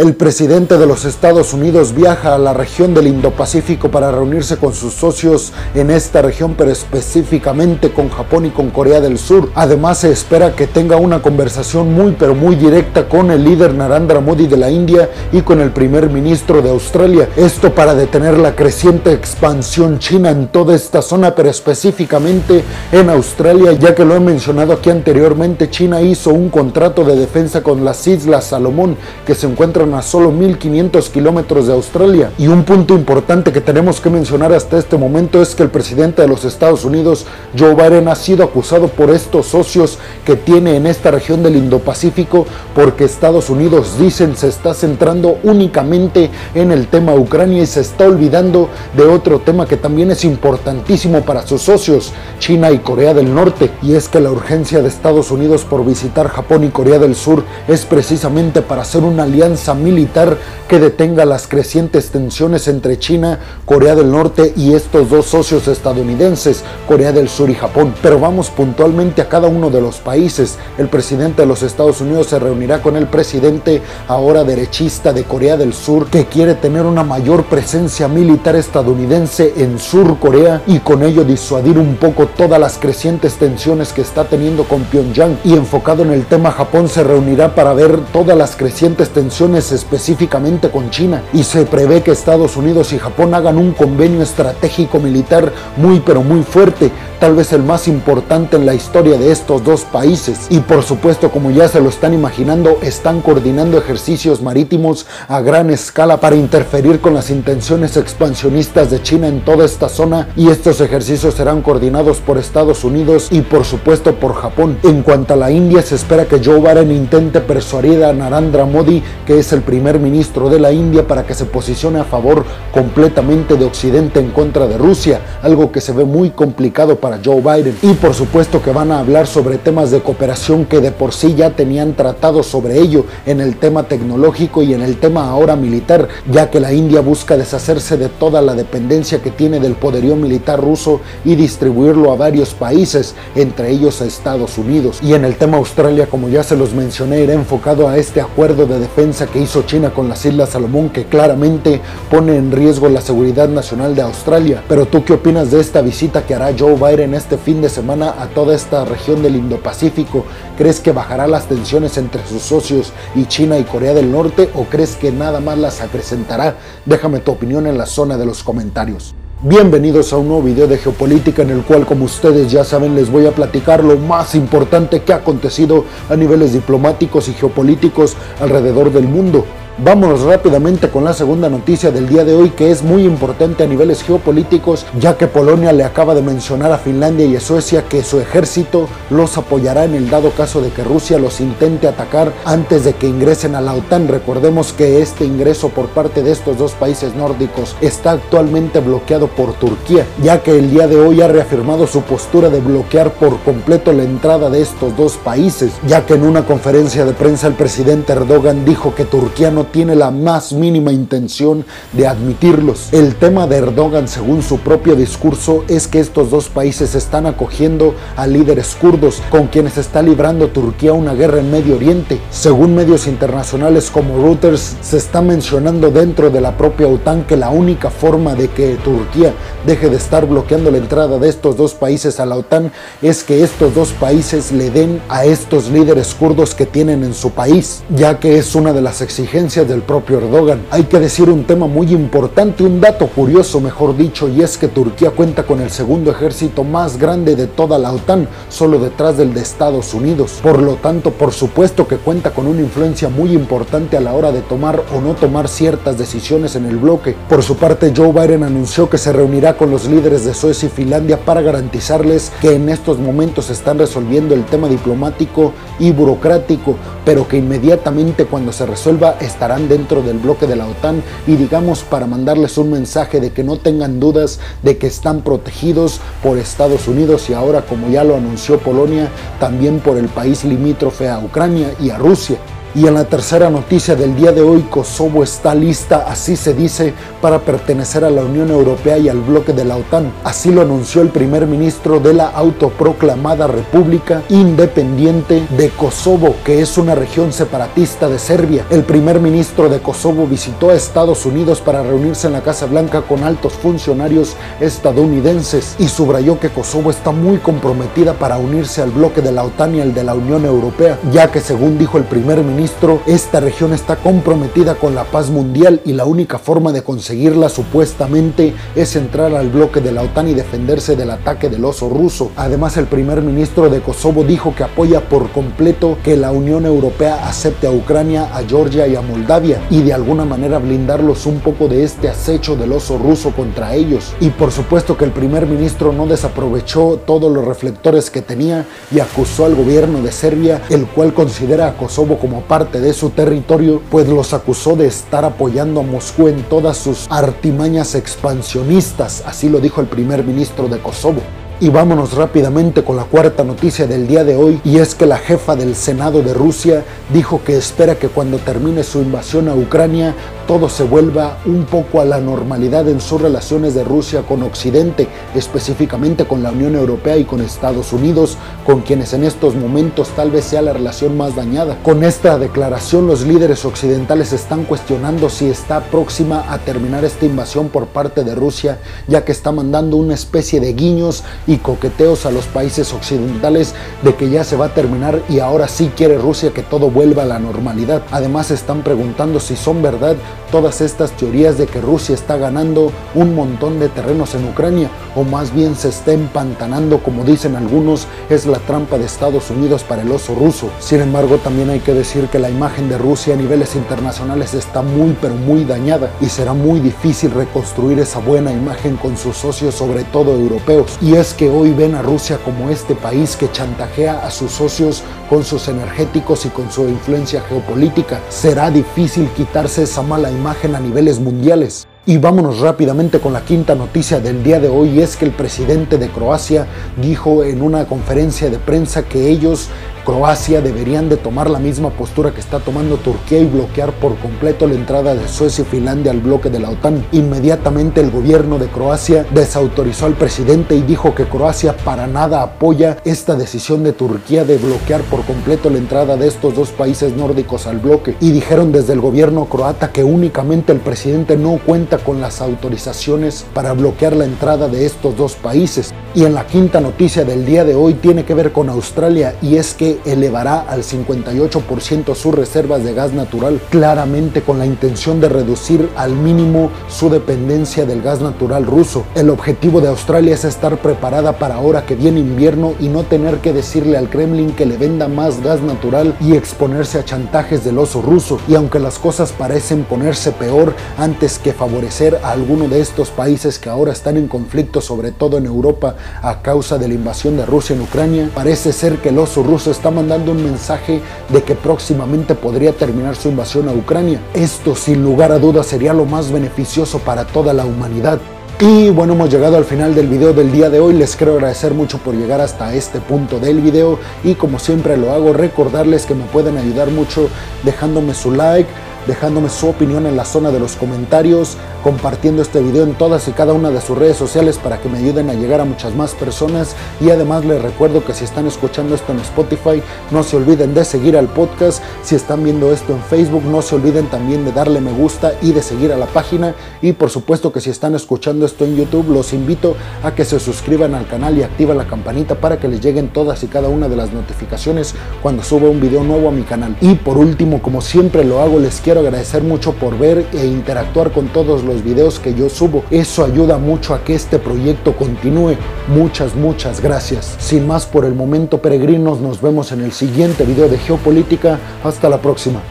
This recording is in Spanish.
El presidente de los Estados Unidos viaja a la región del Indo-Pacífico para reunirse con sus socios en esta región, pero específicamente con Japón y con Corea del Sur. Además, se espera que tenga una conversación muy pero muy directa con el líder Narendra Modi de la India y con el primer ministro de Australia. Esto para detener la creciente expansión china en toda esta zona, pero específicamente en Australia, ya que lo he mencionado aquí anteriormente, China hizo un contrato de defensa con las Islas Salomón que se encuentran a solo 1500 kilómetros de Australia. Y un punto importante que tenemos que mencionar hasta este momento es que el presidente de los Estados Unidos, Joe Biden, ha sido acusado por estos socios que tiene en esta región del Indo-Pacífico porque Estados Unidos, dicen, se está centrando únicamente en el tema Ucrania y se está olvidando de otro tema que también es importantísimo para sus socios, China y Corea del Norte. Y es que la urgencia de Estados Unidos por visitar Japón y Corea del Sur es precisamente para hacer una alianza militar que detenga las crecientes tensiones entre China, Corea del Norte y estos dos socios estadounidenses, Corea del Sur y Japón. Pero vamos puntualmente a cada uno de los países. El presidente de los Estados Unidos se reunirá con el presidente ahora derechista de Corea del Sur que quiere tener una mayor presencia militar estadounidense en Sur Corea y con ello disuadir un poco todas las crecientes tensiones que está teniendo con Pyongyang y enfocado en el tema Japón se reunirá para ver todas las crecientes tensiones específicamente con China y se prevé que Estados Unidos y Japón hagan un convenio estratégico militar muy pero muy fuerte, tal vez el más importante en la historia de estos dos países. Y por supuesto, como ya se lo están imaginando, están coordinando ejercicios marítimos a gran escala para interferir con las intenciones expansionistas de China en toda esta zona y estos ejercicios serán coordinados por Estados Unidos y por supuesto por Japón. En cuanto a la India, se espera que Joe Biden intente persuadir a Narendra Modi que es el primer ministro de la India, para que se posicione a favor completamente de Occidente en contra de Rusia, algo que se ve muy complicado para Joe Biden. Y por supuesto que van a hablar sobre temas de cooperación que de por sí ya tenían tratado sobre ello en el tema tecnológico y en el tema ahora militar, ya que la India busca deshacerse de toda la dependencia que tiene del poderío militar ruso y distribuirlo a varios países, entre ellos a Estados Unidos. Y en el tema Australia, como ya se los mencioné, irá enfocado a este acuerdo de defensa que hizo China con las Islas Salomón que claramente pone en riesgo la seguridad nacional de Australia. Pero tú qué opinas de esta visita que hará Joe Biden este fin de semana a toda esta región del Indo-Pacífico? ¿Crees que bajará las tensiones entre sus socios y China y Corea del Norte o crees que nada más las acrecentará? Déjame tu opinión en la zona de los comentarios. Bienvenidos a un nuevo video de geopolítica en el cual como ustedes ya saben les voy a platicar lo más importante que ha acontecido a niveles diplomáticos y geopolíticos alrededor del mundo. Vámonos rápidamente con la segunda noticia del día de hoy que es muy importante a niveles geopolíticos ya que Polonia le acaba de mencionar a Finlandia y a Suecia que su ejército los apoyará en el dado caso de que Rusia los intente atacar antes de que ingresen a la OTAN. Recordemos que este ingreso por parte de estos dos países nórdicos está actualmente bloqueado por Turquía ya que el día de hoy ha reafirmado su postura de bloquear por completo la entrada de estos dos países ya que en una conferencia de prensa el presidente Erdogan dijo que Turquía no tiene la más mínima intención de admitirlos. El tema de Erdogan, según su propio discurso, es que estos dos países están acogiendo a líderes kurdos con quienes está librando Turquía una guerra en Medio Oriente. Según medios internacionales como Reuters, se está mencionando dentro de la propia OTAN que la única forma de que Turquía deje de estar bloqueando la entrada de estos dos países a la OTAN es que estos dos países le den a estos líderes kurdos que tienen en su país, ya que es una de las exigencias del propio Erdogan. Hay que decir un tema muy importante, un dato curioso mejor dicho, y es que Turquía cuenta con el segundo ejército más grande de toda la OTAN, solo detrás del de Estados Unidos. Por lo tanto, por supuesto que cuenta con una influencia muy importante a la hora de tomar o no tomar ciertas decisiones en el bloque. Por su parte, Joe Biden anunció que se reunirá con los líderes de Suecia y Finlandia para garantizarles que en estos momentos están resolviendo el tema diplomático y burocrático, pero que inmediatamente cuando se resuelva estará dentro del bloque de la OTAN y digamos para mandarles un mensaje de que no tengan dudas de que están protegidos por Estados Unidos y ahora como ya lo anunció Polonia, también por el país limítrofe a Ucrania y a Rusia. Y en la tercera noticia del día de hoy, Kosovo está lista, así se dice, para pertenecer a la Unión Europea y al bloque de la OTAN. Así lo anunció el primer ministro de la autoproclamada República Independiente de Kosovo, que es una región separatista de Serbia. El primer ministro de Kosovo visitó a Estados Unidos para reunirse en la Casa Blanca con altos funcionarios estadounidenses y subrayó que Kosovo está muy comprometida para unirse al bloque de la OTAN y al de la Unión Europea, ya que según dijo el primer ministro, esta región está comprometida con la paz mundial y la única forma de conseguirla supuestamente es entrar al bloque de la OTAN y defenderse del ataque del oso ruso. Además, el primer ministro de Kosovo dijo que apoya por completo que la Unión Europea acepte a Ucrania, a Georgia y a Moldavia y de alguna manera blindarlos un poco de este acecho del oso ruso contra ellos. Y por supuesto que el primer ministro no desaprovechó todos los reflectores que tenía y acusó al gobierno de Serbia, el cual considera a Kosovo como parte de su territorio, pues los acusó de estar apoyando a Moscú en todas sus artimañas expansionistas, así lo dijo el primer ministro de Kosovo. Y vámonos rápidamente con la cuarta noticia del día de hoy y es que la jefa del Senado de Rusia dijo que espera que cuando termine su invasión a Ucrania todo se vuelva un poco a la normalidad en sus relaciones de Rusia con Occidente, específicamente con la Unión Europea y con Estados Unidos, con quienes en estos momentos tal vez sea la relación más dañada. Con esta declaración los líderes occidentales están cuestionando si está próxima a terminar esta invasión por parte de Rusia, ya que está mandando una especie de guiños y coqueteos a los países occidentales de que ya se va a terminar y ahora sí quiere Rusia que todo vuelva a la normalidad. Además están preguntando si son verdad todas estas teorías de que Rusia está ganando un montón de terrenos en Ucrania o más bien se está empantanando como dicen algunos es la trampa de Estados Unidos para el oso ruso. Sin embargo también hay que decir que la imagen de Rusia a niveles internacionales está muy pero muy dañada y será muy difícil reconstruir esa buena imagen con sus socios sobre todo europeos. Y es que hoy ven a Rusia como este país que chantajea a sus socios con sus energéticos y con su influencia geopolítica. Será difícil quitarse esa mala imagen a niveles mundiales. Y vámonos rápidamente con la quinta noticia del día de hoy, es que el presidente de Croacia dijo en una conferencia de prensa que ellos Croacia deberían de tomar la misma postura que está tomando Turquía y bloquear por completo la entrada de Suecia y Finlandia al bloque de la OTAN. Inmediatamente el gobierno de Croacia desautorizó al presidente y dijo que Croacia para nada apoya esta decisión de Turquía de bloquear por completo la entrada de estos dos países nórdicos al bloque. Y dijeron desde el gobierno croata que únicamente el presidente no cuenta con las autorizaciones para bloquear la entrada de estos dos países. Y en la quinta noticia del día de hoy tiene que ver con Australia y es que elevará al 58% sus reservas de gas natural, claramente con la intención de reducir al mínimo su dependencia del gas natural ruso. El objetivo de Australia es estar preparada para ahora que viene invierno y no tener que decirle al Kremlin que le venda más gas natural y exponerse a chantajes del oso ruso. Y aunque las cosas parecen ponerse peor antes que favorecer a alguno de estos países que ahora están en conflicto, sobre todo en Europa, a causa de la invasión de Rusia en Ucrania, parece ser que el oso ruso está mandando un mensaje de que próximamente podría terminar su invasión a Ucrania. Esto sin lugar a dudas sería lo más beneficioso para toda la humanidad. Y bueno, hemos llegado al final del video del día de hoy. Les quiero agradecer mucho por llegar hasta este punto del video. Y como siempre lo hago, recordarles que me pueden ayudar mucho dejándome su like, dejándome su opinión en la zona de los comentarios, compartiendo este video en todas y cada una de sus redes sociales para que me ayuden a llegar a muchas más personas. Y además les recuerdo que si están escuchando esto en Spotify no se olviden de seguir al podcast, si están viendo esto en Facebook no se olviden también de darle me gusta y de seguir a la página. Y por supuesto que si están escuchando esto en YouTube los invito a que se suscriban al canal y activen la campanita para que les lleguen todas y cada una de las notificaciones cuando suba un video nuevo a mi canal. Y por último como siempre lo hago les quiero agradecer mucho por ver e interactuar con todos los videos que yo subo. Eso ayuda mucho a que este proyecto continúe. Muchas, muchas gracias. Sin más por el momento, peregrinos, nos vemos en el siguiente video de Geopolítica. Hasta la próxima.